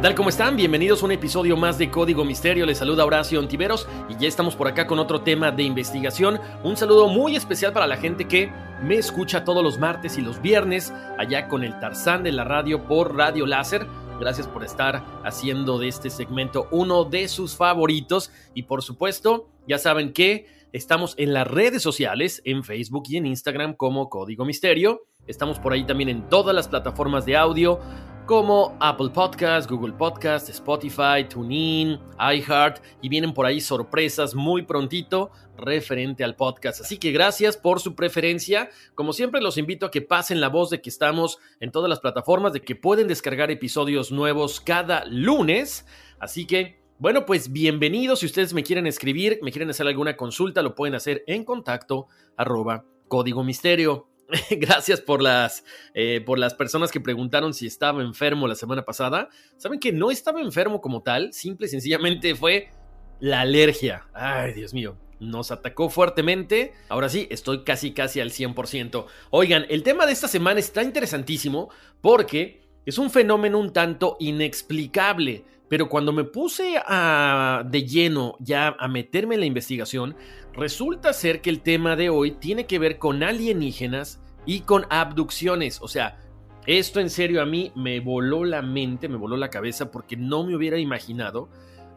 ¿Qué tal? ¿Cómo están? Bienvenidos a un episodio más de Código Misterio. Les saluda Horacio Ontiveros y ya estamos por acá con otro tema de investigación. Un saludo muy especial para la gente que me escucha todos los martes y los viernes allá con el Tarzán de la radio por Radio Láser. Gracias por estar haciendo de este segmento uno de sus favoritos. Y por supuesto, ya saben que estamos en las redes sociales, en Facebook y en Instagram como Código Misterio. Estamos por ahí también en todas las plataformas de audio como Apple Podcast, Google Podcast, Spotify, TuneIn, iHeart y vienen por ahí sorpresas muy prontito referente al podcast. Así que gracias por su preferencia. Como siempre los invito a que pasen la voz de que estamos en todas las plataformas, de que pueden descargar episodios nuevos cada lunes. Así que bueno, pues bienvenidos. Si ustedes me quieren escribir, me quieren hacer alguna consulta, lo pueden hacer en contacto arroba código misterio. Gracias por las, eh, por las personas que preguntaron si estaba enfermo la semana pasada. Saben que no estaba enfermo como tal, simple y sencillamente fue la alergia. Ay, Dios mío. Nos atacó fuertemente. Ahora sí, estoy casi, casi al 100%. Oigan, el tema de esta semana está interesantísimo porque es un fenómeno un tanto inexplicable. Pero cuando me puse a, de lleno ya a meterme en la investigación, resulta ser que el tema de hoy tiene que ver con alienígenas y con abducciones. O sea, esto en serio a mí me voló la mente, me voló la cabeza porque no me hubiera imaginado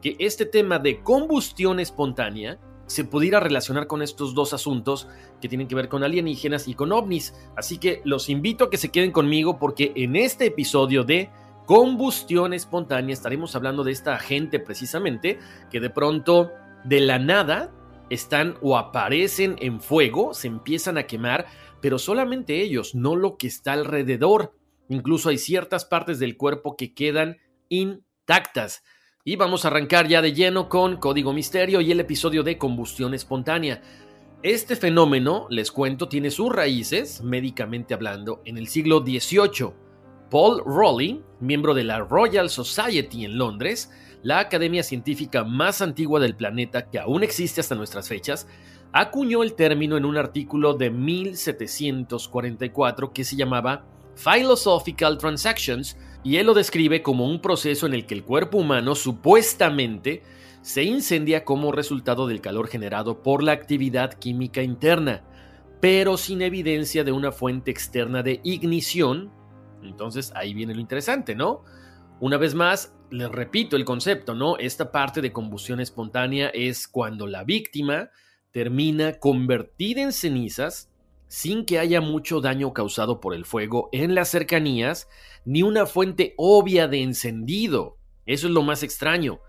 que este tema de combustión espontánea se pudiera relacionar con estos dos asuntos que tienen que ver con alienígenas y con ovnis. Así que los invito a que se queden conmigo porque en este episodio de combustión espontánea estaremos hablando de esta gente precisamente que de pronto de la nada están o aparecen en fuego, se empiezan a quemar, pero solamente ellos, no lo que está alrededor. Incluso hay ciertas partes del cuerpo que quedan intactas. Y vamos a arrancar ya de lleno con Código Misterio y el episodio de combustión espontánea. Este fenómeno, les cuento, tiene sus raíces, médicamente hablando, en el siglo XVIII. Paul Rowling, miembro de la Royal Society en Londres, la academia científica más antigua del planeta que aún existe hasta nuestras fechas, acuñó el término en un artículo de 1744 que se llamaba Philosophical Transactions y él lo describe como un proceso en el que el cuerpo humano supuestamente se incendia como resultado del calor generado por la actividad química interna, pero sin evidencia de una fuente externa de ignición. Entonces ahí viene lo interesante, ¿no? Una vez más, les repito el concepto, ¿no? Esta parte de combustión espontánea es cuando la víctima termina convertida en cenizas sin que haya mucho daño causado por el fuego en las cercanías, ni una fuente obvia de encendido. Eso es lo más extraño.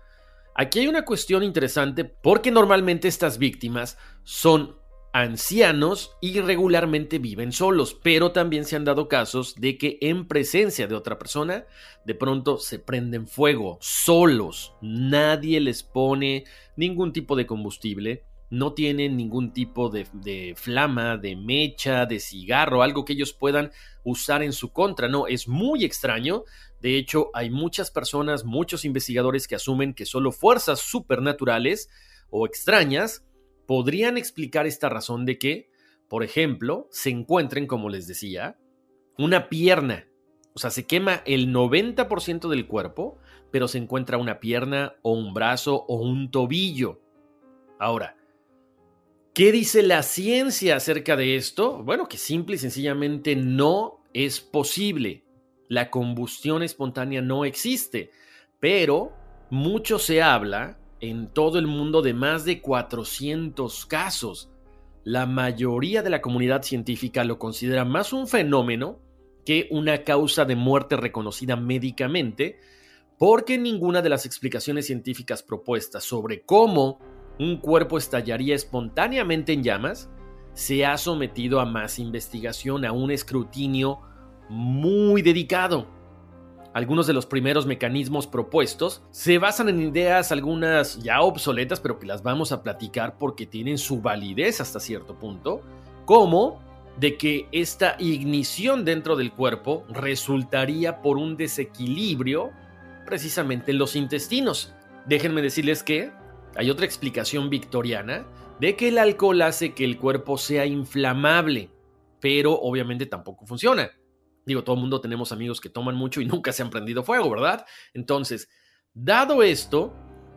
Aquí hay una cuestión interesante porque normalmente estas víctimas son ancianos y regularmente viven solos, pero también se han dado casos de que en presencia de otra persona de pronto se prenden fuego solos, nadie les pone ningún tipo de combustible, no tienen ningún tipo de, de, flama, de mecha, de cigarro, algo que ellos puedan usar en su contra. No, es muy extraño. De hecho, hay muchas personas, muchos investigadores que asumen que solo fuerzas supernaturales o extrañas podrían explicar esta razón de que, por ejemplo, se encuentren, como les decía, una pierna. O sea, se quema el 90% del cuerpo, pero se encuentra una pierna o un brazo o un tobillo. Ahora, ¿qué dice la ciencia acerca de esto? Bueno, que simple y sencillamente no es posible. La combustión espontánea no existe, pero mucho se habla en todo el mundo de más de 400 casos. La mayoría de la comunidad científica lo considera más un fenómeno que una causa de muerte reconocida médicamente, porque ninguna de las explicaciones científicas propuestas sobre cómo un cuerpo estallaría espontáneamente en llamas se ha sometido a más investigación, a un escrutinio muy dedicado. Algunos de los primeros mecanismos propuestos se basan en ideas algunas ya obsoletas, pero que las vamos a platicar porque tienen su validez hasta cierto punto, como de que esta ignición dentro del cuerpo resultaría por un desequilibrio precisamente en los intestinos. Déjenme decirles que hay otra explicación victoriana de que el alcohol hace que el cuerpo sea inflamable, pero obviamente tampoco funciona. Digo, todo el mundo tenemos amigos que toman mucho y nunca se han prendido fuego, ¿verdad? Entonces, dado esto,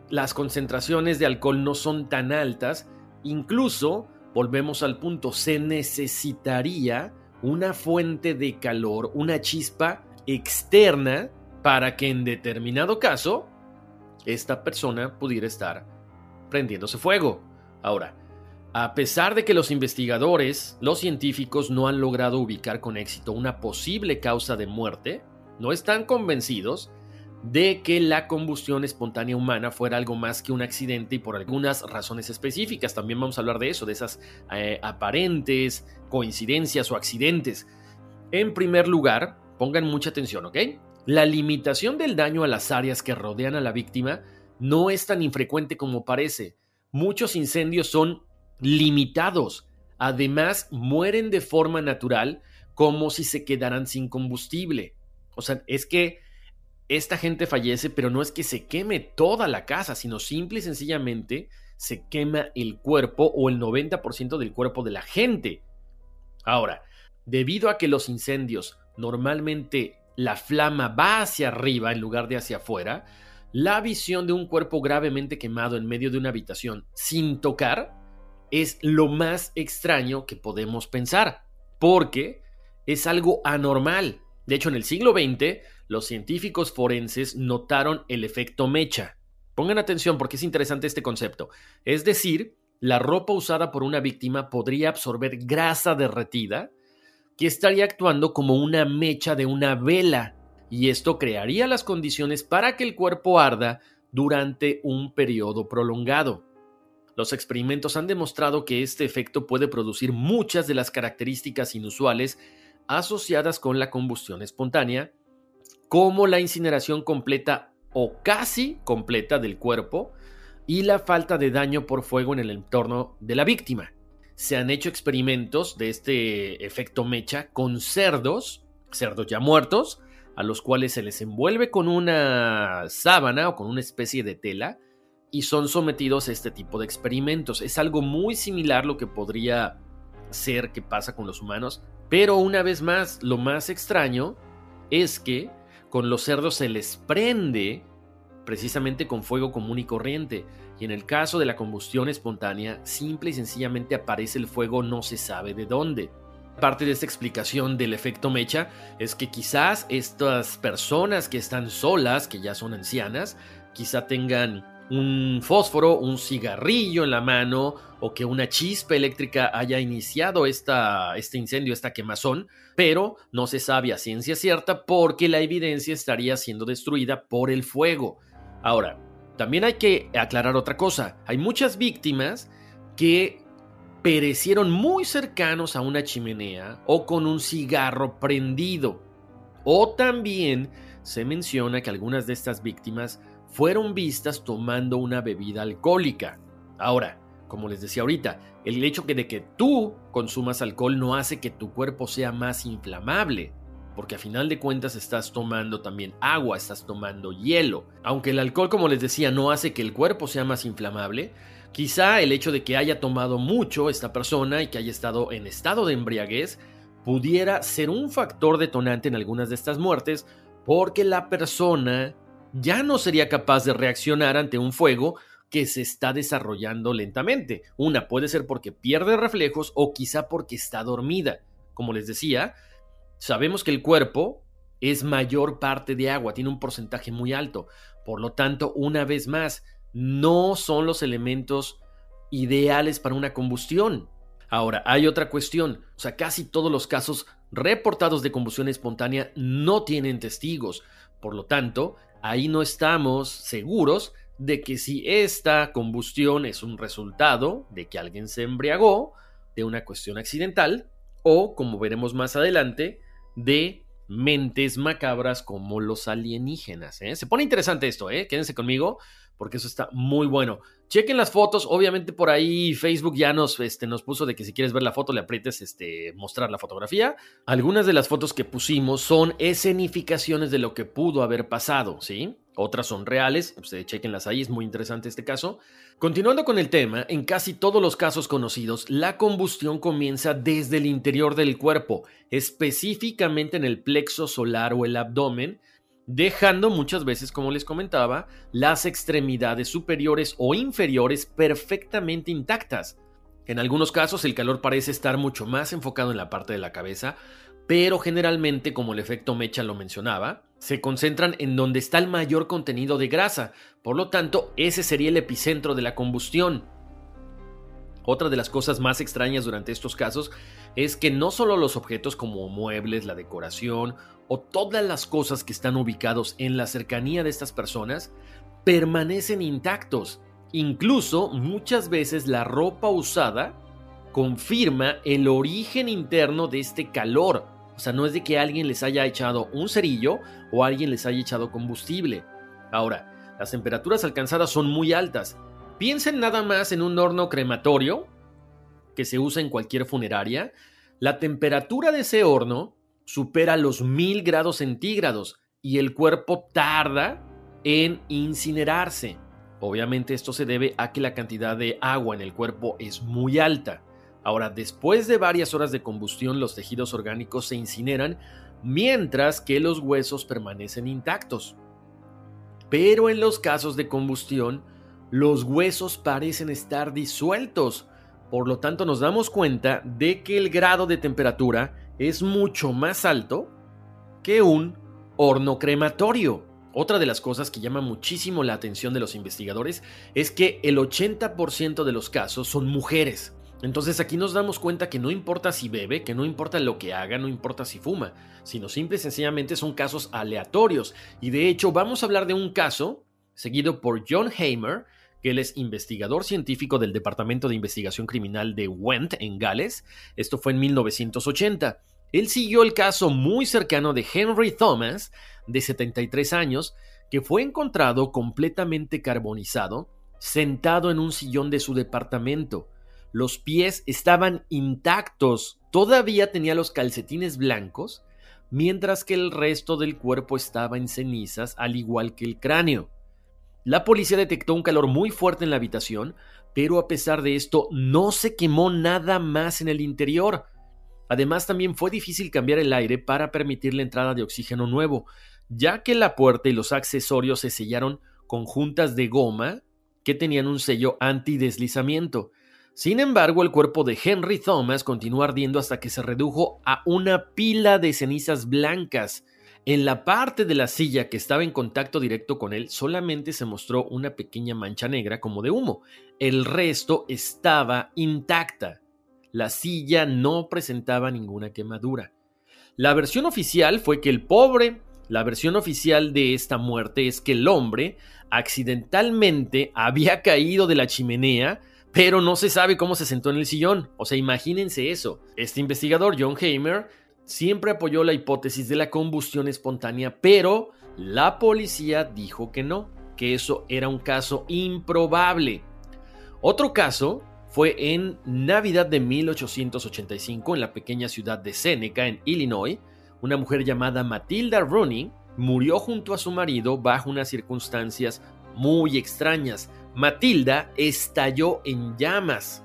las concentraciones de alcohol no son tan altas, incluso, volvemos al punto, se necesitaría una fuente de calor, una chispa externa para que en determinado caso esta persona pudiera estar prendiéndose fuego. Ahora, a pesar de que los investigadores, los científicos no han logrado ubicar con éxito una posible causa de muerte, no están convencidos de que la combustión espontánea humana fuera algo más que un accidente y por algunas razones específicas. También vamos a hablar de eso, de esas eh, aparentes coincidencias o accidentes. En primer lugar, pongan mucha atención, ¿ok? La limitación del daño a las áreas que rodean a la víctima no es tan infrecuente como parece. Muchos incendios son limitados. Además, mueren de forma natural como si se quedaran sin combustible. O sea, es que esta gente fallece, pero no es que se queme toda la casa, sino simple y sencillamente se quema el cuerpo o el 90% del cuerpo de la gente. Ahora, debido a que los incendios normalmente la flama va hacia arriba en lugar de hacia afuera, la visión de un cuerpo gravemente quemado en medio de una habitación sin tocar es lo más extraño que podemos pensar, porque es algo anormal. De hecho, en el siglo XX, los científicos forenses notaron el efecto mecha. Pongan atención porque es interesante este concepto. Es decir, la ropa usada por una víctima podría absorber grasa derretida que estaría actuando como una mecha de una vela, y esto crearía las condiciones para que el cuerpo arda durante un periodo prolongado. Los experimentos han demostrado que este efecto puede producir muchas de las características inusuales asociadas con la combustión espontánea, como la incineración completa o casi completa del cuerpo y la falta de daño por fuego en el entorno de la víctima. Se han hecho experimentos de este efecto mecha con cerdos, cerdos ya muertos, a los cuales se les envuelve con una sábana o con una especie de tela y son sometidos a este tipo de experimentos. Es algo muy similar lo que podría ser que pasa con los humanos, pero una vez más, lo más extraño es que con los cerdos se les prende precisamente con fuego común y corriente, y en el caso de la combustión espontánea, simple y sencillamente aparece el fuego no se sabe de dónde. Parte de esta explicación del efecto mecha es que quizás estas personas que están solas, que ya son ancianas, quizá tengan un fósforo, un cigarrillo en la mano o que una chispa eléctrica haya iniciado esta, este incendio, esta quemazón, pero no se sabe a ciencia cierta porque la evidencia estaría siendo destruida por el fuego. Ahora, también hay que aclarar otra cosa. Hay muchas víctimas que perecieron muy cercanos a una chimenea o con un cigarro prendido. O también se menciona que algunas de estas víctimas fueron vistas tomando una bebida alcohólica. Ahora, como les decía ahorita, el hecho de que tú consumas alcohol no hace que tu cuerpo sea más inflamable, porque a final de cuentas estás tomando también agua, estás tomando hielo. Aunque el alcohol, como les decía, no hace que el cuerpo sea más inflamable, quizá el hecho de que haya tomado mucho esta persona y que haya estado en estado de embriaguez pudiera ser un factor detonante en algunas de estas muertes, porque la persona ya no sería capaz de reaccionar ante un fuego que se está desarrollando lentamente. Una puede ser porque pierde reflejos o quizá porque está dormida. Como les decía, sabemos que el cuerpo es mayor parte de agua, tiene un porcentaje muy alto. Por lo tanto, una vez más, no son los elementos ideales para una combustión. Ahora, hay otra cuestión. O sea, casi todos los casos reportados de combustión espontánea no tienen testigos. Por lo tanto, ahí no estamos seguros de que si esta combustión es un resultado de que alguien se embriagó, de una cuestión accidental, o, como veremos más adelante, de mentes macabras como los alienígenas. ¿eh? Se pone interesante esto, ¿eh? quédense conmigo, porque eso está muy bueno. Chequen las fotos, obviamente por ahí Facebook ya nos, este, nos puso de que si quieres ver la foto le aprietes este, mostrar la fotografía. Algunas de las fotos que pusimos son escenificaciones de lo que pudo haber pasado, ¿sí? Otras son reales, ustedes chequenlas ahí, es muy interesante este caso. Continuando con el tema, en casi todos los casos conocidos, la combustión comienza desde el interior del cuerpo, específicamente en el plexo solar o el abdomen, dejando muchas veces, como les comentaba, las extremidades superiores o inferiores perfectamente intactas. En algunos casos el calor parece estar mucho más enfocado en la parte de la cabeza, pero generalmente, como el efecto Mecha lo mencionaba, se concentran en donde está el mayor contenido de grasa, por lo tanto, ese sería el epicentro de la combustión. Otra de las cosas más extrañas durante estos casos es que no solo los objetos como muebles, la decoración o todas las cosas que están ubicados en la cercanía de estas personas permanecen intactos. Incluso muchas veces la ropa usada confirma el origen interno de este calor o sea, no es de que alguien les haya echado un cerillo o alguien les haya echado combustible. Ahora, las temperaturas alcanzadas son muy altas. Piensen nada más en un horno crematorio que se usa en cualquier funeraria. La temperatura de ese horno supera los mil grados centígrados y el cuerpo tarda en incinerarse. Obviamente esto se debe a que la cantidad de agua en el cuerpo es muy alta. Ahora, después de varias horas de combustión, los tejidos orgánicos se incineran, mientras que los huesos permanecen intactos. Pero en los casos de combustión, los huesos parecen estar disueltos. Por lo tanto, nos damos cuenta de que el grado de temperatura es mucho más alto que un horno crematorio. Otra de las cosas que llama muchísimo la atención de los investigadores es que el 80% de los casos son mujeres. Entonces aquí nos damos cuenta que no importa si bebe, que no importa lo que haga, no importa si fuma, sino simple y sencillamente son casos aleatorios. Y de hecho vamos a hablar de un caso seguido por John Hamer, que él es investigador científico del Departamento de Investigación Criminal de Went en Gales. Esto fue en 1980. Él siguió el caso muy cercano de Henry Thomas, de 73 años, que fue encontrado completamente carbonizado, sentado en un sillón de su departamento. Los pies estaban intactos, todavía tenía los calcetines blancos, mientras que el resto del cuerpo estaba en cenizas, al igual que el cráneo. La policía detectó un calor muy fuerte en la habitación, pero a pesar de esto no se quemó nada más en el interior. Además también fue difícil cambiar el aire para permitir la entrada de oxígeno nuevo, ya que la puerta y los accesorios se sellaron con juntas de goma que tenían un sello antideslizamiento. Sin embargo, el cuerpo de Henry Thomas continuó ardiendo hasta que se redujo a una pila de cenizas blancas. En la parte de la silla que estaba en contacto directo con él solamente se mostró una pequeña mancha negra como de humo. El resto estaba intacta. La silla no presentaba ninguna quemadura. La versión oficial fue que el pobre, la versión oficial de esta muerte es que el hombre accidentalmente había caído de la chimenea pero no se sabe cómo se sentó en el sillón. O sea, imagínense eso. Este investigador, John Hamer, siempre apoyó la hipótesis de la combustión espontánea, pero la policía dijo que no, que eso era un caso improbable. Otro caso fue en Navidad de 1885 en la pequeña ciudad de Seneca, en Illinois. Una mujer llamada Matilda Rooney murió junto a su marido bajo unas circunstancias muy extrañas. Matilda estalló en llamas.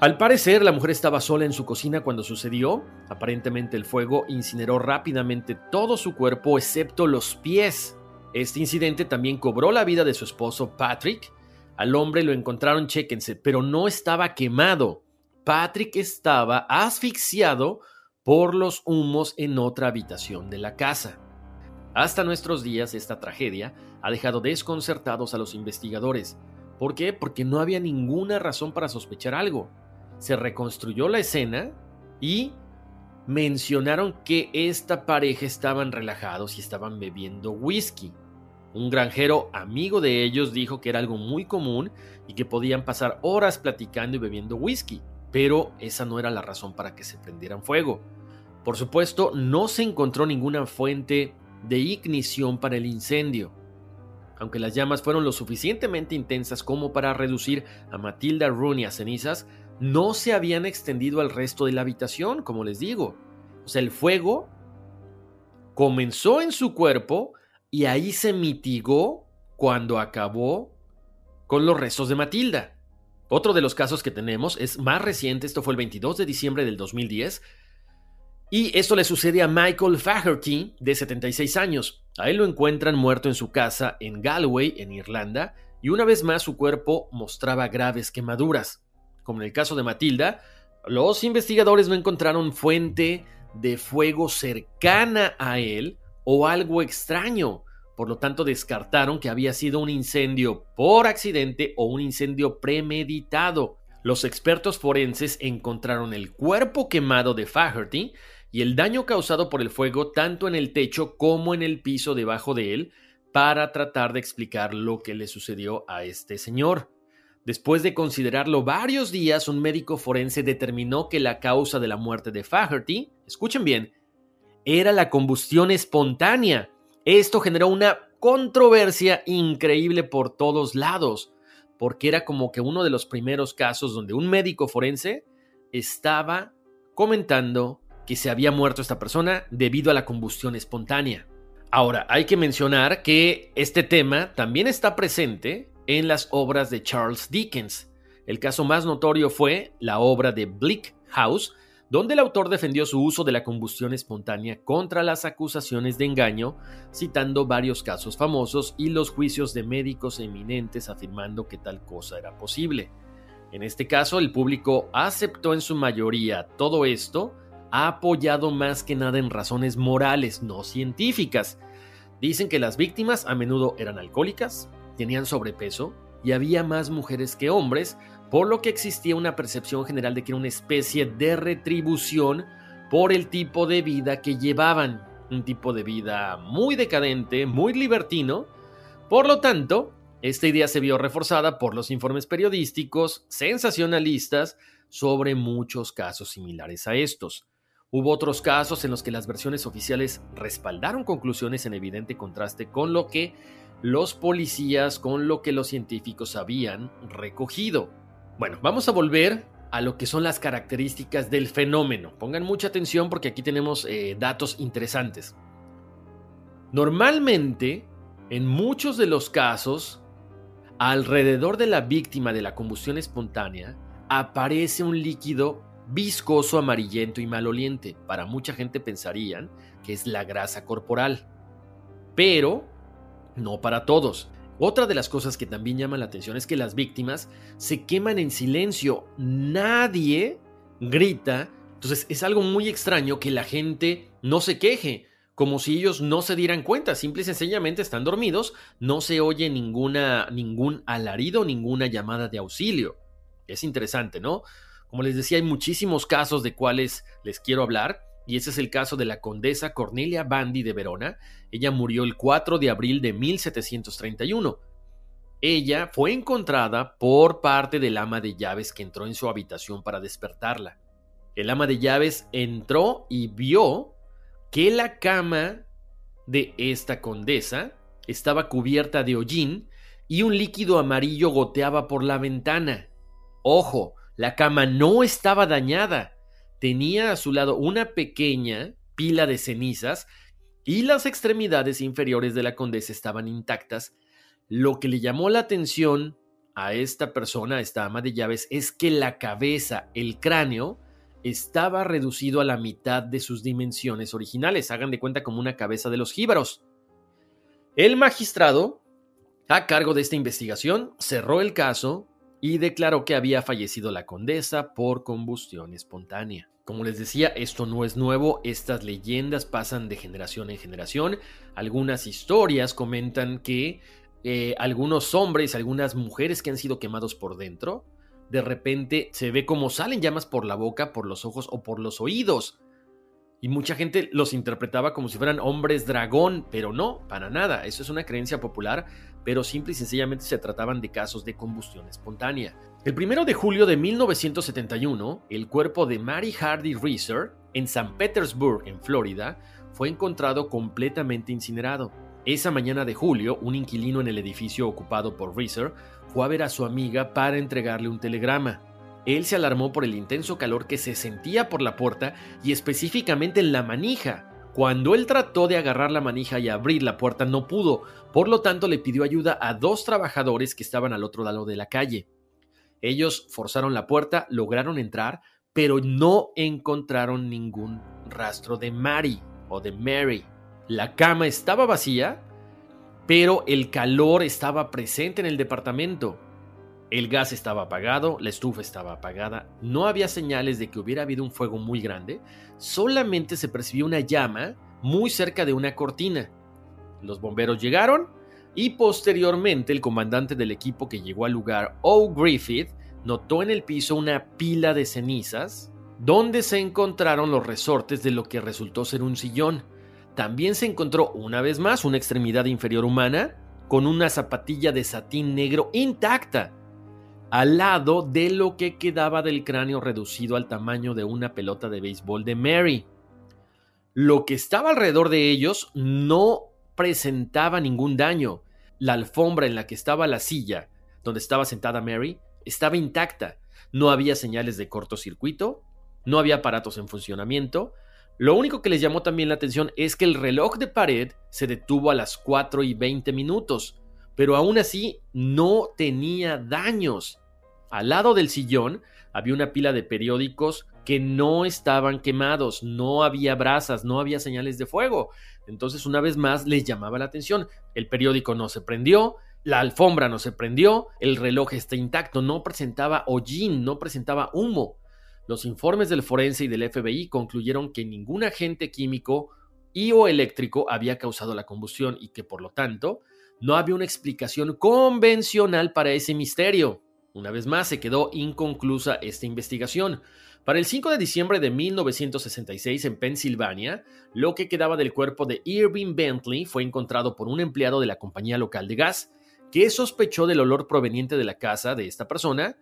Al parecer, la mujer estaba sola en su cocina cuando sucedió. Aparentemente el fuego incineró rápidamente todo su cuerpo excepto los pies. Este incidente también cobró la vida de su esposo Patrick. Al hombre lo encontraron, chéquense, pero no estaba quemado. Patrick estaba asfixiado por los humos en otra habitación de la casa. Hasta nuestros días esta tragedia ha dejado desconcertados a los investigadores. ¿Por qué? Porque no había ninguna razón para sospechar algo se reconstruyó la escena y mencionaron que esta pareja estaban relajados y estaban bebiendo whisky. Un granjero amigo de ellos dijo que era algo muy común y que podían pasar horas platicando y bebiendo whisky, pero esa no era la razón para que se prendieran fuego. Por supuesto, no se encontró ninguna fuente de ignición para el incendio. Aunque las llamas fueron lo suficientemente intensas como para reducir a Matilda Rooney a cenizas, no se habían extendido al resto de la habitación, como les digo. O sea, el fuego comenzó en su cuerpo y ahí se mitigó cuando acabó con los restos de Matilda. Otro de los casos que tenemos es más reciente, esto fue el 22 de diciembre del 2010, y esto le sucede a Michael Faherty, de 76 años. A él lo encuentran muerto en su casa en Galway, en Irlanda, y una vez más su cuerpo mostraba graves quemaduras como en el caso de Matilda, los investigadores no encontraron fuente de fuego cercana a él o algo extraño. Por lo tanto, descartaron que había sido un incendio por accidente o un incendio premeditado. Los expertos forenses encontraron el cuerpo quemado de Faherty y el daño causado por el fuego tanto en el techo como en el piso debajo de él para tratar de explicar lo que le sucedió a este señor. Después de considerarlo varios días, un médico forense determinó que la causa de la muerte de Faherty, escuchen bien, era la combustión espontánea. Esto generó una controversia increíble por todos lados, porque era como que uno de los primeros casos donde un médico forense estaba comentando que se había muerto esta persona debido a la combustión espontánea. Ahora, hay que mencionar que este tema también está presente en las obras de Charles Dickens. El caso más notorio fue la obra de Bleak House, donde el autor defendió su uso de la combustión espontánea contra las acusaciones de engaño, citando varios casos famosos y los juicios de médicos eminentes afirmando que tal cosa era posible. En este caso, el público aceptó en su mayoría todo esto, apoyado más que nada en razones morales, no científicas. Dicen que las víctimas a menudo eran alcohólicas, tenían sobrepeso y había más mujeres que hombres, por lo que existía una percepción general de que era una especie de retribución por el tipo de vida que llevaban, un tipo de vida muy decadente, muy libertino. Por lo tanto, esta idea se vio reforzada por los informes periodísticos sensacionalistas sobre muchos casos similares a estos. Hubo otros casos en los que las versiones oficiales respaldaron conclusiones en evidente contraste con lo que los policías con lo que los científicos habían recogido. Bueno, vamos a volver a lo que son las características del fenómeno. Pongan mucha atención porque aquí tenemos eh, datos interesantes. Normalmente, en muchos de los casos, alrededor de la víctima de la combustión espontánea aparece un líquido viscoso, amarillento y maloliente. Para mucha gente pensarían que es la grasa corporal. Pero no para todos. Otra de las cosas que también llama la atención es que las víctimas se queman en silencio. Nadie grita. Entonces es algo muy extraño que la gente no se queje, como si ellos no se dieran cuenta. Simple y sencillamente están dormidos, no se oye ninguna, ningún alarido, ninguna llamada de auxilio. Es interesante, ¿no? Como les decía, hay muchísimos casos de cuales les quiero hablar y ese es el caso de la condesa Cornelia Bandi de Verona. Ella murió el 4 de abril de 1731. Ella fue encontrada por parte del ama de llaves que entró en su habitación para despertarla. El ama de llaves entró y vio que la cama de esta condesa estaba cubierta de hollín y un líquido amarillo goteaba por la ventana. Ojo, La cama no estaba dañada. Tenía a su lado una pequeña pila de cenizas y las extremidades inferiores de la condesa estaban intactas. Lo que le llamó la atención a esta persona, a esta ama de llaves, es que la cabeza, el cráneo, estaba reducido a la mitad de sus dimensiones originales. Hagan de cuenta como una cabeza de los jíbaros. El magistrado, a cargo de esta investigación, cerró el caso y declaró que había fallecido la condesa por combustión espontánea. Como les decía, esto no es nuevo, estas leyendas pasan de generación en generación. Algunas historias comentan que eh, algunos hombres, algunas mujeres que han sido quemados por dentro, de repente se ve como salen llamas por la boca, por los ojos o por los oídos. Y mucha gente los interpretaba como si fueran hombres dragón, pero no, para nada. Eso es una creencia popular, pero simple y sencillamente se trataban de casos de combustión espontánea. El primero de julio de 1971, el cuerpo de Mary Hardy Reeser en San Petersburg, en Florida, fue encontrado completamente incinerado. Esa mañana de julio, un inquilino en el edificio ocupado por Reeser fue a ver a su amiga para entregarle un telegrama. Él se alarmó por el intenso calor que se sentía por la puerta y específicamente en la manija. Cuando él trató de agarrar la manija y abrir la puerta no pudo, por lo tanto le pidió ayuda a dos trabajadores que estaban al otro lado de la calle. Ellos forzaron la puerta, lograron entrar, pero no encontraron ningún rastro de Mary o de Mary. La cama estaba vacía pero el calor estaba presente en el departamento. El gas estaba apagado, la estufa estaba apagada, no había señales de que hubiera habido un fuego muy grande, solamente se percibió una llama muy cerca de una cortina. Los bomberos llegaron y posteriormente el comandante del equipo que llegó al lugar, O. Griffith, notó en el piso una pila de cenizas donde se encontraron los resortes de lo que resultó ser un sillón. También se encontró una vez más una extremidad inferior humana con una zapatilla de satín negro intacta, al lado de lo que quedaba del cráneo reducido al tamaño de una pelota de béisbol de Mary. Lo que estaba alrededor de ellos no presentaba ningún daño. La alfombra en la que estaba la silla, donde estaba sentada Mary, estaba intacta. No había señales de cortocircuito, no había aparatos en funcionamiento, lo único que les llamó también la atención es que el reloj de pared se detuvo a las 4 y 20 minutos, pero aún así no tenía daños. Al lado del sillón había una pila de periódicos que no estaban quemados, no había brasas, no había señales de fuego. Entonces, una vez más, les llamaba la atención. El periódico no se prendió, la alfombra no se prendió, el reloj está intacto, no presentaba hollín, no presentaba humo. Los informes del forense y del FBI concluyeron que ningún agente químico y o eléctrico había causado la combustión y que por lo tanto no había una explicación convencional para ese misterio. Una vez más se quedó inconclusa esta investigación. Para el 5 de diciembre de 1966 en Pensilvania, lo que quedaba del cuerpo de Irving Bentley fue encontrado por un empleado de la compañía local de gas, que sospechó del olor proveniente de la casa de esta persona,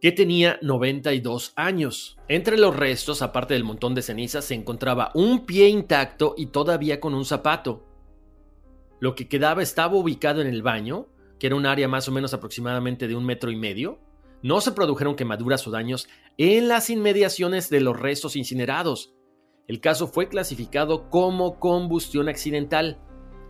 que tenía 92 años. Entre los restos, aparte del montón de cenizas, se encontraba un pie intacto y todavía con un zapato. Lo que quedaba estaba ubicado en el baño, que era un área más o menos aproximadamente de un metro y medio. No se produjeron quemaduras o daños en las inmediaciones de los restos incinerados. El caso fue clasificado como combustión accidental.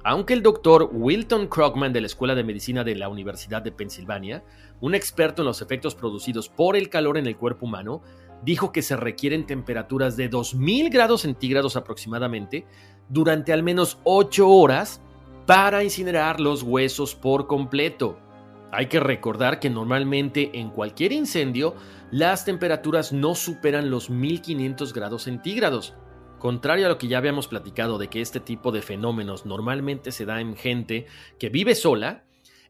Aunque el doctor Wilton Krogman de la Escuela de Medicina de la Universidad de Pensilvania, un experto en los efectos producidos por el calor en el cuerpo humano, dijo que se requieren temperaturas de 2000 grados centígrados aproximadamente durante al menos 8 horas para incinerar los huesos por completo. Hay que recordar que normalmente en cualquier incendio las temperaturas no superan los 1500 grados centígrados. Contrario a lo que ya habíamos platicado de que este tipo de fenómenos normalmente se da en gente que vive sola,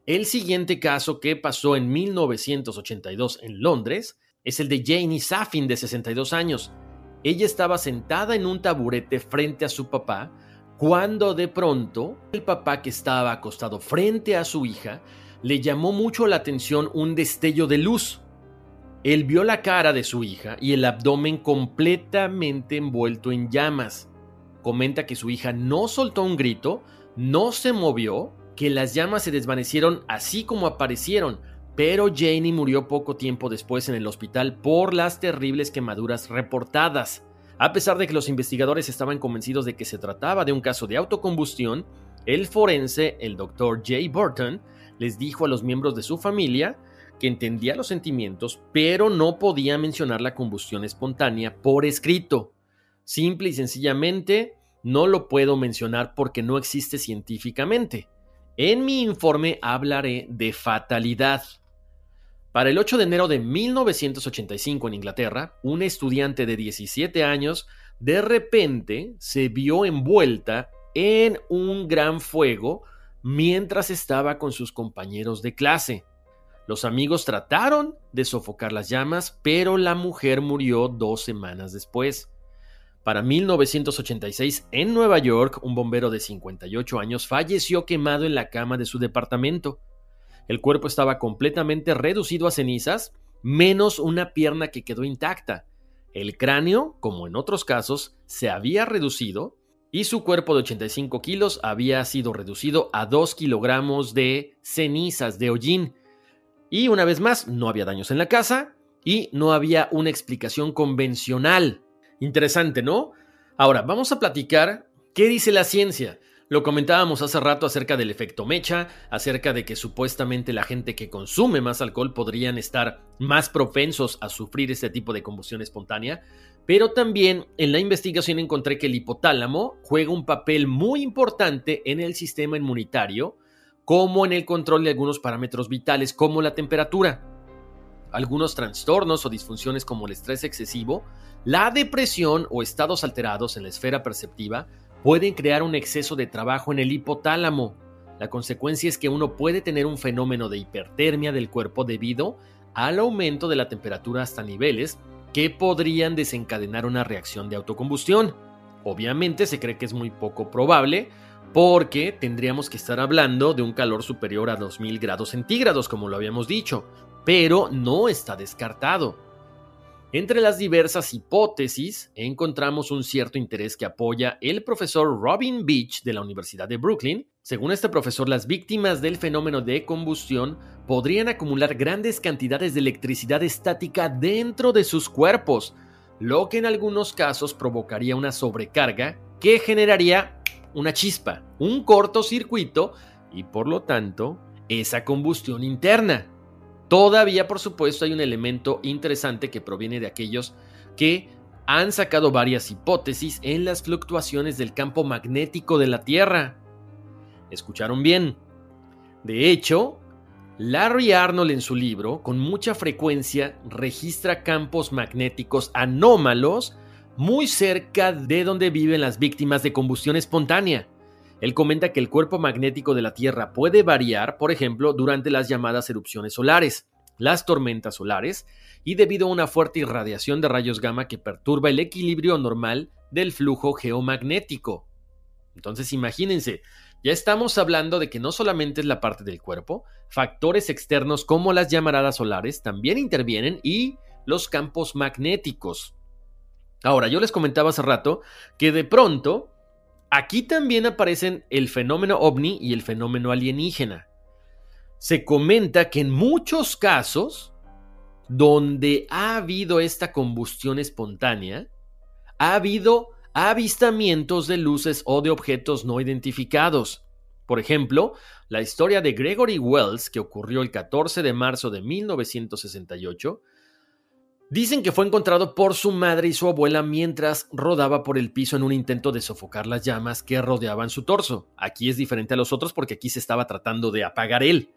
el siguiente caso que pasó en 1982 en Londres es el de Janie Saffin de 62 años. Ella estaba sentada en un taburete frente a su papá cuando de pronto el papá que estaba acostado frente a su hija le llamó mucho la atención un destello de luz. Él vio la cara de su hija y el abdomen completamente envuelto en llamas. Comenta que su hija no soltó un grito, no se movió, que las llamas se desvanecieron así como aparecieron, pero Janie murió poco tiempo después en el hospital por las terribles quemaduras reportadas. A pesar de que los investigadores estaban convencidos de que se trataba de un caso de autocombustión, el forense, el doctor Jay Burton, les dijo a los miembros de su familia que entendía los sentimientos, pero no podía mencionar la combustión espontánea por escrito. Simple y sencillamente, no lo puedo mencionar porque no existe científicamente. En mi informe hablaré de fatalidad. Para el 8 de enero de 1985 en Inglaterra, un estudiante de 17 años de repente se vio envuelta en un gran fuego mientras estaba con sus compañeros de clase. Los amigos trataron de sofocar las llamas, pero la mujer murió dos semanas después. Para 1986, en Nueva York, un bombero de 58 años falleció quemado en la cama de su departamento. El cuerpo estaba completamente reducido a cenizas, menos una pierna que quedó intacta. El cráneo, como en otros casos, se había reducido y su cuerpo de 85 kilos había sido reducido a 2 kilogramos de cenizas de hollín. Y una vez más, no había daños en la casa y no había una explicación convencional. Interesante, ¿no? Ahora, vamos a platicar qué dice la ciencia. Lo comentábamos hace rato acerca del efecto mecha, acerca de que supuestamente la gente que consume más alcohol podrían estar más propensos a sufrir este tipo de combustión espontánea, pero también en la investigación encontré que el hipotálamo juega un papel muy importante en el sistema inmunitario, como en el control de algunos parámetros vitales como la temperatura. Algunos trastornos o disfunciones como el estrés excesivo, la depresión o estados alterados en la esfera perceptiva pueden crear un exceso de trabajo en el hipotálamo. La consecuencia es que uno puede tener un fenómeno de hipertermia del cuerpo debido al aumento de la temperatura hasta niveles que podrían desencadenar una reacción de autocombustión. Obviamente se cree que es muy poco probable porque tendríamos que estar hablando de un calor superior a 2000 grados centígrados, como lo habíamos dicho, pero no está descartado. Entre las diversas hipótesis encontramos un cierto interés que apoya el profesor Robin Beach de la Universidad de Brooklyn. Según este profesor, las víctimas del fenómeno de combustión podrían acumular grandes cantidades de electricidad estática dentro de sus cuerpos, lo que en algunos casos provocaría una sobrecarga que generaría una chispa, un cortocircuito y por lo tanto esa combustión interna. Todavía, por supuesto, hay un elemento interesante que proviene de aquellos que han sacado varias hipótesis en las fluctuaciones del campo magnético de la Tierra. ¿Escucharon bien? De hecho, Larry Arnold en su libro, con mucha frecuencia, registra campos magnéticos anómalos muy cerca de donde viven las víctimas de combustión espontánea. Él comenta que el cuerpo magnético de la Tierra puede variar, por ejemplo, durante las llamadas erupciones solares, las tormentas solares, y debido a una fuerte irradiación de rayos gamma que perturba el equilibrio normal del flujo geomagnético. Entonces imagínense, ya estamos hablando de que no solamente es la parte del cuerpo, factores externos como las llamaradas solares también intervienen y los campos magnéticos. Ahora, yo les comentaba hace rato que de pronto Aquí también aparecen el fenómeno ovni y el fenómeno alienígena. Se comenta que en muchos casos donde ha habido esta combustión espontánea, ha habido avistamientos de luces o de objetos no identificados. Por ejemplo, la historia de Gregory Wells, que ocurrió el 14 de marzo de 1968, Dicen que fue encontrado por su madre y su abuela mientras rodaba por el piso en un intento de sofocar las llamas que rodeaban su torso. Aquí es diferente a los otros porque aquí se estaba tratando de apagar él.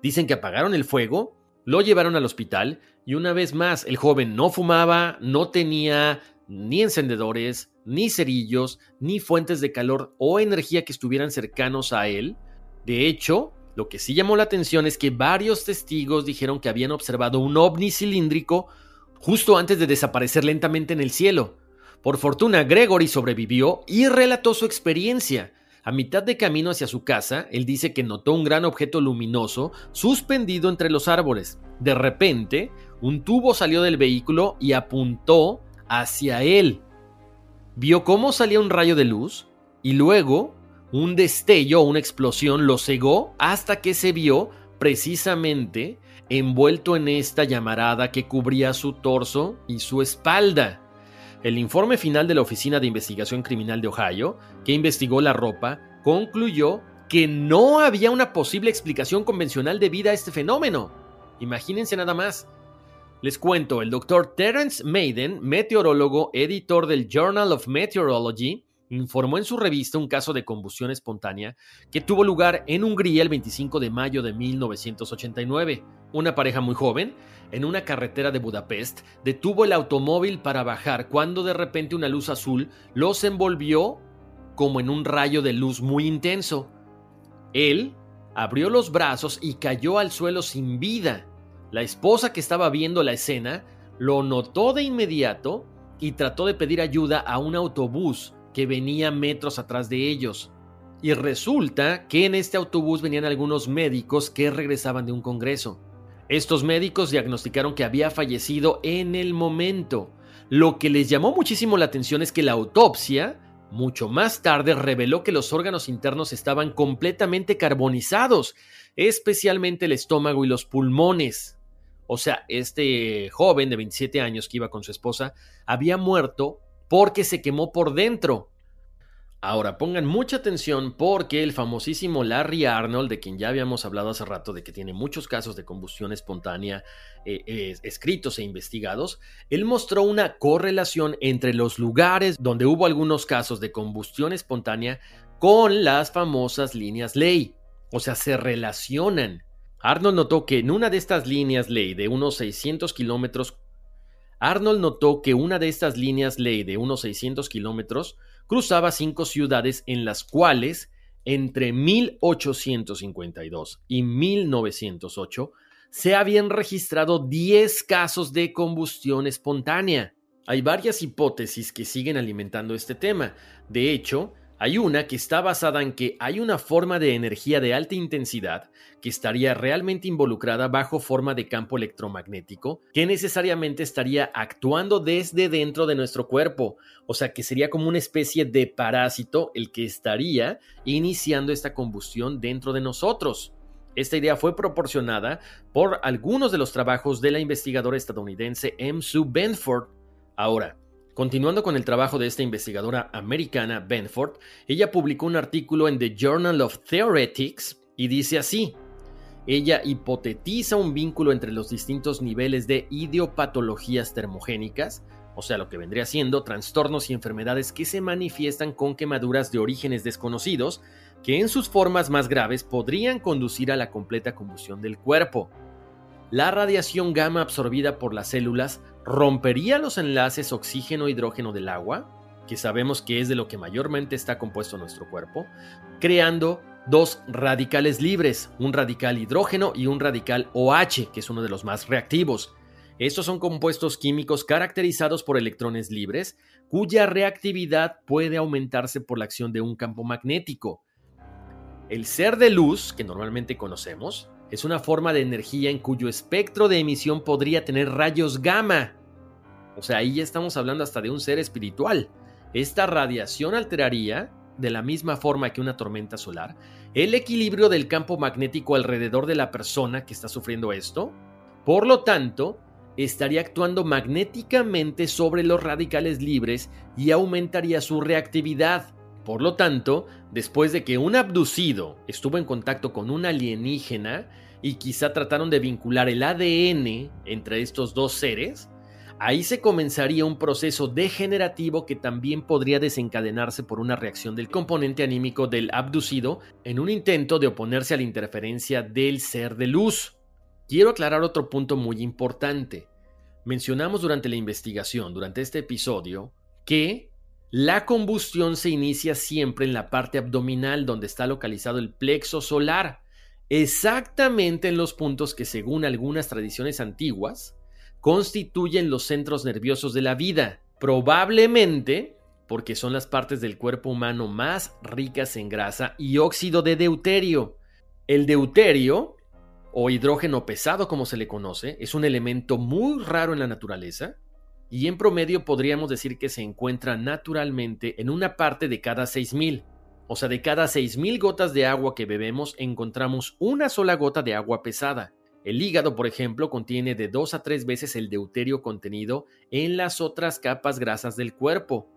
Dicen que apagaron el fuego, lo llevaron al hospital y una vez más el joven no fumaba, no tenía ni encendedores, ni cerillos, ni fuentes de calor o energía que estuvieran cercanos a él. De hecho, lo que sí llamó la atención es que varios testigos dijeron que habían observado un ovni cilíndrico justo antes de desaparecer lentamente en el cielo. Por fortuna, Gregory sobrevivió y relató su experiencia. A mitad de camino hacia su casa, él dice que notó un gran objeto luminoso suspendido entre los árboles. De repente, un tubo salió del vehículo y apuntó hacia él. Vio cómo salía un rayo de luz y luego un destello o una explosión lo cegó hasta que se vio precisamente envuelto en esta llamarada que cubría su torso y su espalda. El informe final de la Oficina de Investigación Criminal de Ohio, que investigó la ropa, concluyó que no había una posible explicación convencional de vida a este fenómeno. Imagínense nada más. Les cuento, el doctor Terence Maiden, meteorólogo, editor del Journal of Meteorology, informó en su revista un caso de combustión espontánea que tuvo lugar en Hungría el 25 de mayo de 1989. Una pareja muy joven, en una carretera de Budapest, detuvo el automóvil para bajar cuando de repente una luz azul los envolvió como en un rayo de luz muy intenso. Él abrió los brazos y cayó al suelo sin vida. La esposa que estaba viendo la escena lo notó de inmediato y trató de pedir ayuda a un autobús que venía metros atrás de ellos. Y resulta que en este autobús venían algunos médicos que regresaban de un congreso. Estos médicos diagnosticaron que había fallecido en el momento. Lo que les llamó muchísimo la atención es que la autopsia, mucho más tarde, reveló que los órganos internos estaban completamente carbonizados, especialmente el estómago y los pulmones. O sea, este joven de 27 años que iba con su esposa había muerto porque se quemó por dentro. Ahora pongan mucha atención porque el famosísimo Larry Arnold, de quien ya habíamos hablado hace rato, de que tiene muchos casos de combustión espontánea eh, escritos e investigados, él mostró una correlación entre los lugares donde hubo algunos casos de combustión espontánea con las famosas líneas ley. O sea, se relacionan. Arnold notó que en una de estas líneas ley de unos 600 kilómetros Arnold notó que una de estas líneas ley de unos 600 kilómetros cruzaba cinco ciudades en las cuales entre 1852 y 1908 se habían registrado 10 casos de combustión espontánea. Hay varias hipótesis que siguen alimentando este tema. De hecho, hay una que está basada en que hay una forma de energía de alta intensidad que estaría realmente involucrada bajo forma de campo electromagnético, que necesariamente estaría actuando desde dentro de nuestro cuerpo, o sea que sería como una especie de parásito el que estaría iniciando esta combustión dentro de nosotros. Esta idea fue proporcionada por algunos de los trabajos de la investigadora estadounidense M. Sue Benford. Ahora, Continuando con el trabajo de esta investigadora americana, Benford, ella publicó un artículo en The Journal of Theoretics y dice así, ella hipotetiza un vínculo entre los distintos niveles de idiopatologías termogénicas, o sea, lo que vendría siendo trastornos y enfermedades que se manifiestan con quemaduras de orígenes desconocidos, que en sus formas más graves podrían conducir a la completa combustión del cuerpo. La radiación gamma absorbida por las células rompería los enlaces oxígeno-hidrógeno del agua, que sabemos que es de lo que mayormente está compuesto nuestro cuerpo, creando dos radicales libres, un radical hidrógeno y un radical OH, que es uno de los más reactivos. Estos son compuestos químicos caracterizados por electrones libres, cuya reactividad puede aumentarse por la acción de un campo magnético. El ser de luz, que normalmente conocemos, es una forma de energía en cuyo espectro de emisión podría tener rayos gamma. O sea, ahí ya estamos hablando hasta de un ser espiritual. Esta radiación alteraría, de la misma forma que una tormenta solar, el equilibrio del campo magnético alrededor de la persona que está sufriendo esto. Por lo tanto, estaría actuando magnéticamente sobre los radicales libres y aumentaría su reactividad. Por lo tanto, después de que un abducido estuvo en contacto con un alienígena y quizá trataron de vincular el ADN entre estos dos seres, ahí se comenzaría un proceso degenerativo que también podría desencadenarse por una reacción del componente anímico del abducido en un intento de oponerse a la interferencia del ser de luz. Quiero aclarar otro punto muy importante. Mencionamos durante la investigación, durante este episodio, que la combustión se inicia siempre en la parte abdominal donde está localizado el plexo solar, exactamente en los puntos que según algunas tradiciones antiguas constituyen los centros nerviosos de la vida, probablemente porque son las partes del cuerpo humano más ricas en grasa y óxido de deuterio. El deuterio, o hidrógeno pesado como se le conoce, es un elemento muy raro en la naturaleza y en promedio podríamos decir que se encuentra naturalmente en una parte de cada 6.000. O sea, de cada 6.000 gotas de agua que bebemos encontramos una sola gota de agua pesada. El hígado, por ejemplo, contiene de 2 a 3 veces el deuterio contenido en las otras capas grasas del cuerpo.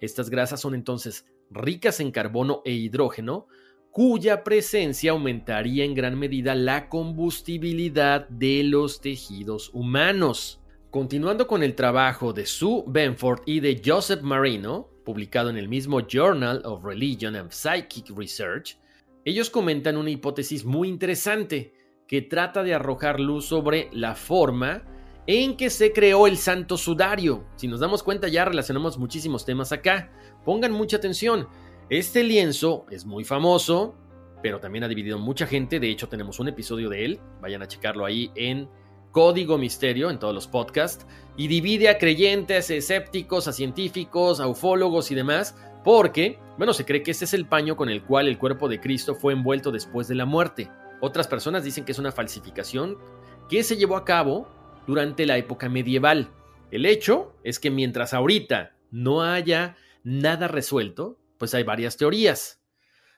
Estas grasas son entonces ricas en carbono e hidrógeno, cuya presencia aumentaría en gran medida la combustibilidad de los tejidos humanos. Continuando con el trabajo de Sue Benford y de Joseph Marino, publicado en el mismo Journal of Religion and Psychic Research, ellos comentan una hipótesis muy interesante que trata de arrojar luz sobre la forma en que se creó el santo sudario. Si nos damos cuenta ya relacionamos muchísimos temas acá. Pongan mucha atención. Este lienzo es muy famoso, pero también ha dividido mucha gente. De hecho, tenemos un episodio de él. Vayan a checarlo ahí en Código Misterio, en todos los podcasts. Y divide a creyentes, a escépticos, a científicos, a ufólogos y demás. Porque, bueno, se cree que este es el paño con el cual el cuerpo de Cristo fue envuelto después de la muerte. Otras personas dicen que es una falsificación que se llevó a cabo durante la época medieval. El hecho es que mientras ahorita no haya nada resuelto, pues hay varias teorías.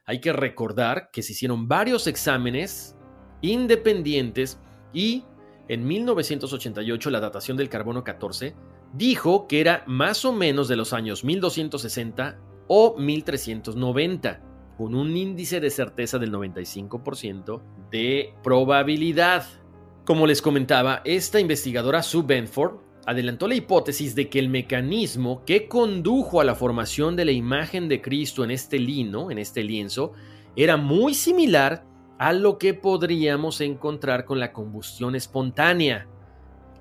Hay que recordar que se hicieron varios exámenes independientes y en 1988 la datación del carbono 14 dijo que era más o menos de los años 1260 o 1390, con un índice de certeza del 95% de probabilidad. Como les comentaba, esta investigadora Sue Benford adelantó la hipótesis de que el mecanismo que condujo a la formación de la imagen de Cristo en este lino, en este lienzo, era muy similar a lo que podríamos encontrar con la combustión espontánea.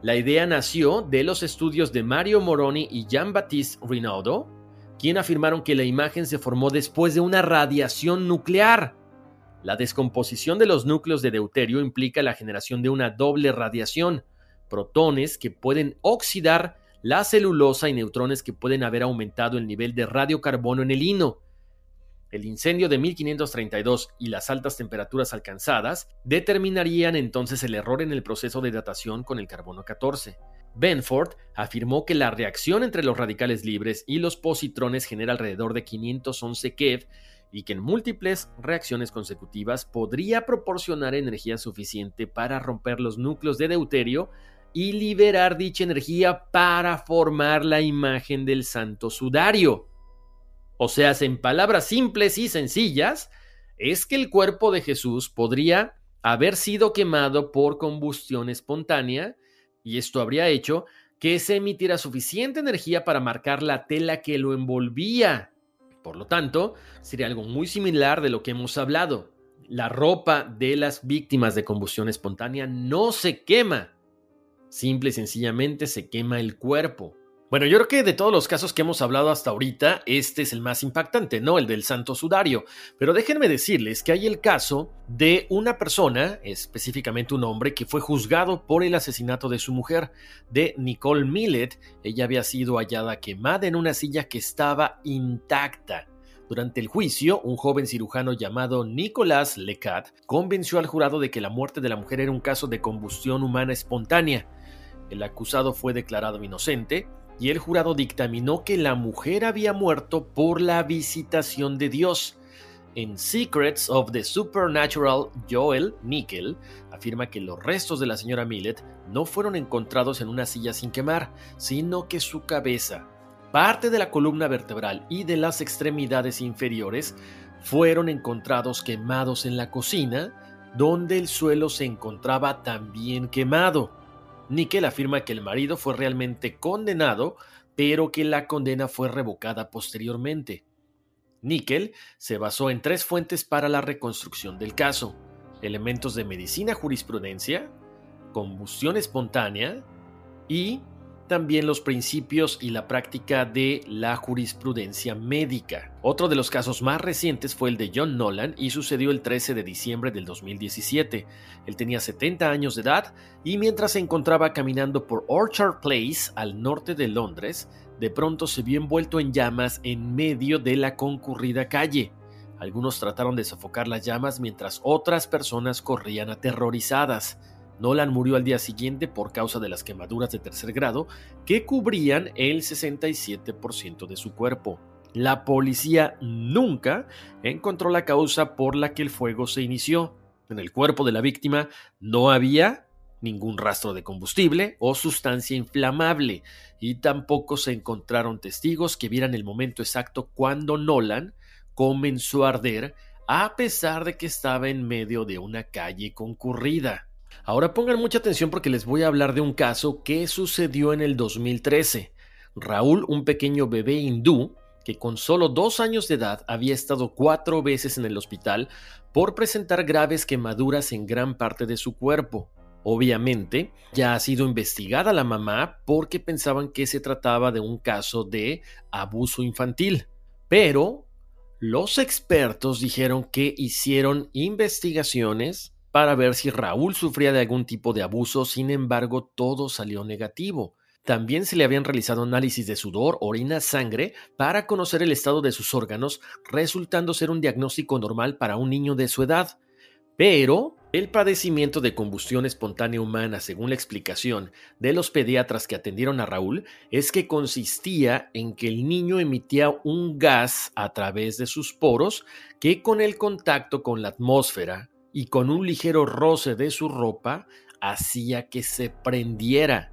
La idea nació de los estudios de Mario Moroni y Jean-Baptiste Rinaldo, quien afirmaron que la imagen se formó después de una radiación nuclear. La descomposición de los núcleos de deuterio implica la generación de una doble radiación, protones que pueden oxidar la celulosa y neutrones que pueden haber aumentado el nivel de radiocarbono en el hino. El incendio de 1532 y las altas temperaturas alcanzadas determinarían entonces el error en el proceso de datación con el carbono 14. Benford afirmó que la reacción entre los radicales libres y los positrones genera alrededor de 511 keV y que en múltiples reacciones consecutivas podría proporcionar energía suficiente para romper los núcleos de deuterio y liberar dicha energía para formar la imagen del santo sudario. O sea, en palabras simples y sencillas, es que el cuerpo de Jesús podría haber sido quemado por combustión espontánea y esto habría hecho que se emitiera suficiente energía para marcar la tela que lo envolvía por lo tanto, sería algo muy similar de lo que hemos hablado. La ropa de las víctimas de combustión espontánea no se quema. Simple y sencillamente se quema el cuerpo. Bueno, yo creo que de todos los casos que hemos hablado hasta ahorita, este es el más impactante, ¿no? El del santo sudario. Pero déjenme decirles que hay el caso de una persona, específicamente un hombre, que fue juzgado por el asesinato de su mujer, de Nicole Millet. Ella había sido hallada quemada en una silla que estaba intacta. Durante el juicio, un joven cirujano llamado Nicolas Lecat convenció al jurado de que la muerte de la mujer era un caso de combustión humana espontánea. El acusado fue declarado inocente y el jurado dictaminó que la mujer había muerto por la visitación de Dios. En Secrets of the Supernatural, Joel Nickel afirma que los restos de la señora Millet no fueron encontrados en una silla sin quemar, sino que su cabeza, parte de la columna vertebral y de las extremidades inferiores fueron encontrados quemados en la cocina, donde el suelo se encontraba también quemado. Nickel afirma que el marido fue realmente condenado, pero que la condena fue revocada posteriormente. Nickel se basó en tres fuentes para la reconstrucción del caso, elementos de medicina jurisprudencia, combustión espontánea y también los principios y la práctica de la jurisprudencia médica. Otro de los casos más recientes fue el de John Nolan y sucedió el 13 de diciembre del 2017. Él tenía 70 años de edad y mientras se encontraba caminando por Orchard Place al norte de Londres, de pronto se vio envuelto en llamas en medio de la concurrida calle. Algunos trataron de sofocar las llamas mientras otras personas corrían aterrorizadas. Nolan murió al día siguiente por causa de las quemaduras de tercer grado que cubrían el 67% de su cuerpo. La policía nunca encontró la causa por la que el fuego se inició. En el cuerpo de la víctima no había ningún rastro de combustible o sustancia inflamable y tampoco se encontraron testigos que vieran el momento exacto cuando Nolan comenzó a arder a pesar de que estaba en medio de una calle concurrida. Ahora pongan mucha atención porque les voy a hablar de un caso que sucedió en el 2013. Raúl, un pequeño bebé hindú, que con solo dos años de edad había estado cuatro veces en el hospital por presentar graves quemaduras en gran parte de su cuerpo. Obviamente, ya ha sido investigada la mamá porque pensaban que se trataba de un caso de abuso infantil. Pero los expertos dijeron que hicieron investigaciones para ver si Raúl sufría de algún tipo de abuso, sin embargo todo salió negativo. También se le habían realizado análisis de sudor, orina, sangre para conocer el estado de sus órganos, resultando ser un diagnóstico normal para un niño de su edad. Pero el padecimiento de combustión espontánea humana, según la explicación de los pediatras que atendieron a Raúl, es que consistía en que el niño emitía un gas a través de sus poros que con el contacto con la atmósfera y con un ligero roce de su ropa hacía que se prendiera.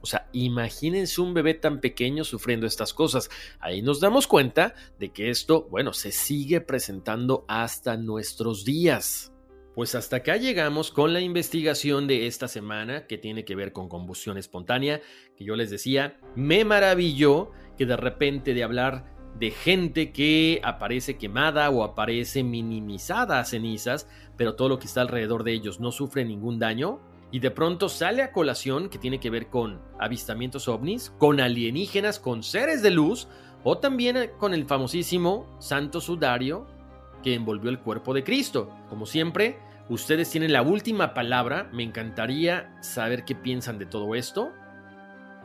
O sea, imagínense un bebé tan pequeño sufriendo estas cosas. Ahí nos damos cuenta de que esto, bueno, se sigue presentando hasta nuestros días. Pues hasta acá llegamos con la investigación de esta semana que tiene que ver con combustión espontánea, que yo les decía, me maravilló que de repente de hablar de gente que aparece quemada o aparece minimizada a cenizas, pero todo lo que está alrededor de ellos no sufre ningún daño, y de pronto sale a colación que tiene que ver con avistamientos ovnis, con alienígenas, con seres de luz, o también con el famosísimo santo sudario que envolvió el cuerpo de Cristo. Como siempre, Ustedes tienen la última palabra. Me encantaría saber qué piensan de todo esto.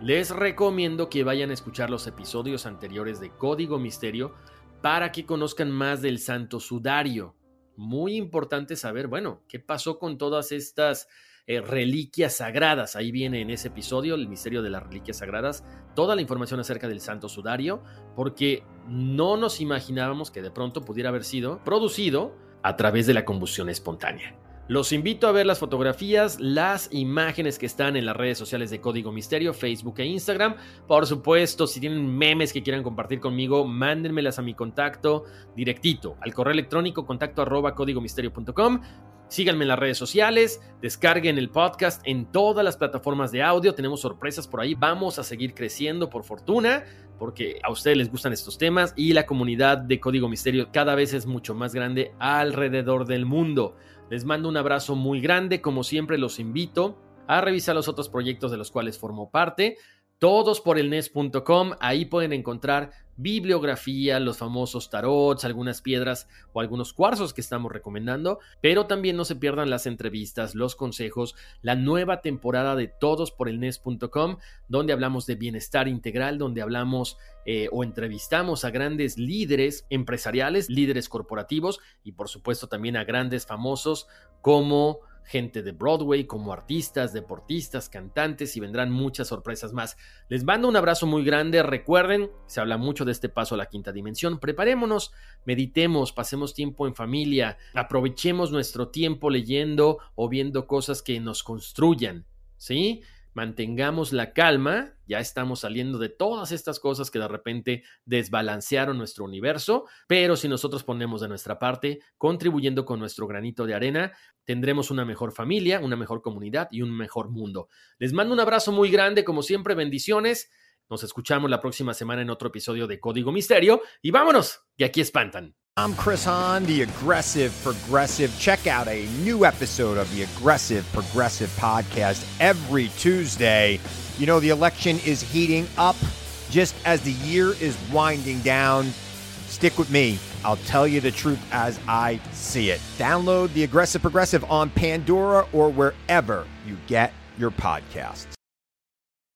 Les recomiendo que vayan a escuchar los episodios anteriores de Código Misterio para que conozcan más del Santo Sudario. Muy importante saber, bueno, qué pasó con todas estas eh, reliquias sagradas. Ahí viene en ese episodio el misterio de las reliquias sagradas, toda la información acerca del Santo Sudario, porque no nos imaginábamos que de pronto pudiera haber sido producido a través de la combustión espontánea. Los invito a ver las fotografías, las imágenes que están en las redes sociales de Código Misterio, Facebook e Instagram. Por supuesto, si tienen memes que quieran compartir conmigo, mándenmelas a mi contacto directito, al correo electrónico contacto arroba códigomisterio.com. Síganme en las redes sociales, descarguen el podcast en todas las plataformas de audio, tenemos sorpresas por ahí, vamos a seguir creciendo por fortuna, porque a ustedes les gustan estos temas y la comunidad de Código Misterio cada vez es mucho más grande alrededor del mundo. Les mando un abrazo muy grande, como siempre los invito a revisar los otros proyectos de los cuales formo parte todos por el nes.com. Ahí pueden encontrar bibliografía, los famosos tarots, algunas piedras o algunos cuarzos que estamos recomendando, pero también no se pierdan las entrevistas, los consejos, la nueva temporada de todos por el nes.com, donde hablamos de bienestar integral, donde hablamos eh, o entrevistamos a grandes líderes empresariales, líderes corporativos y por supuesto también a grandes famosos como gente de Broadway, como artistas, deportistas, cantantes y vendrán muchas sorpresas más. Les mando un abrazo muy grande. Recuerden, se habla mucho de este paso a la quinta dimensión. Preparémonos, meditemos, pasemos tiempo en familia, aprovechemos nuestro tiempo leyendo o viendo cosas que nos construyan. ¿Sí? Mantengamos la calma, ya estamos saliendo de todas estas cosas que de repente desbalancearon nuestro universo, pero si nosotros ponemos de nuestra parte, contribuyendo con nuestro granito de arena, tendremos una mejor familia, una mejor comunidad y un mejor mundo. Les mando un abrazo muy grande, como siempre, bendiciones. Nos escuchamos la próxima semana en otro episodio de Código Misterio y vámonos, que aquí espantan. I'm Chris Hahn, the Aggressive Progressive. Check out a new episode of the Aggressive Progressive podcast every Tuesday. You know, the election is heating up just as the year is winding down. Stick with me. I'll tell you the truth as I see it. Download the Aggressive Progressive on Pandora or wherever you get your podcasts.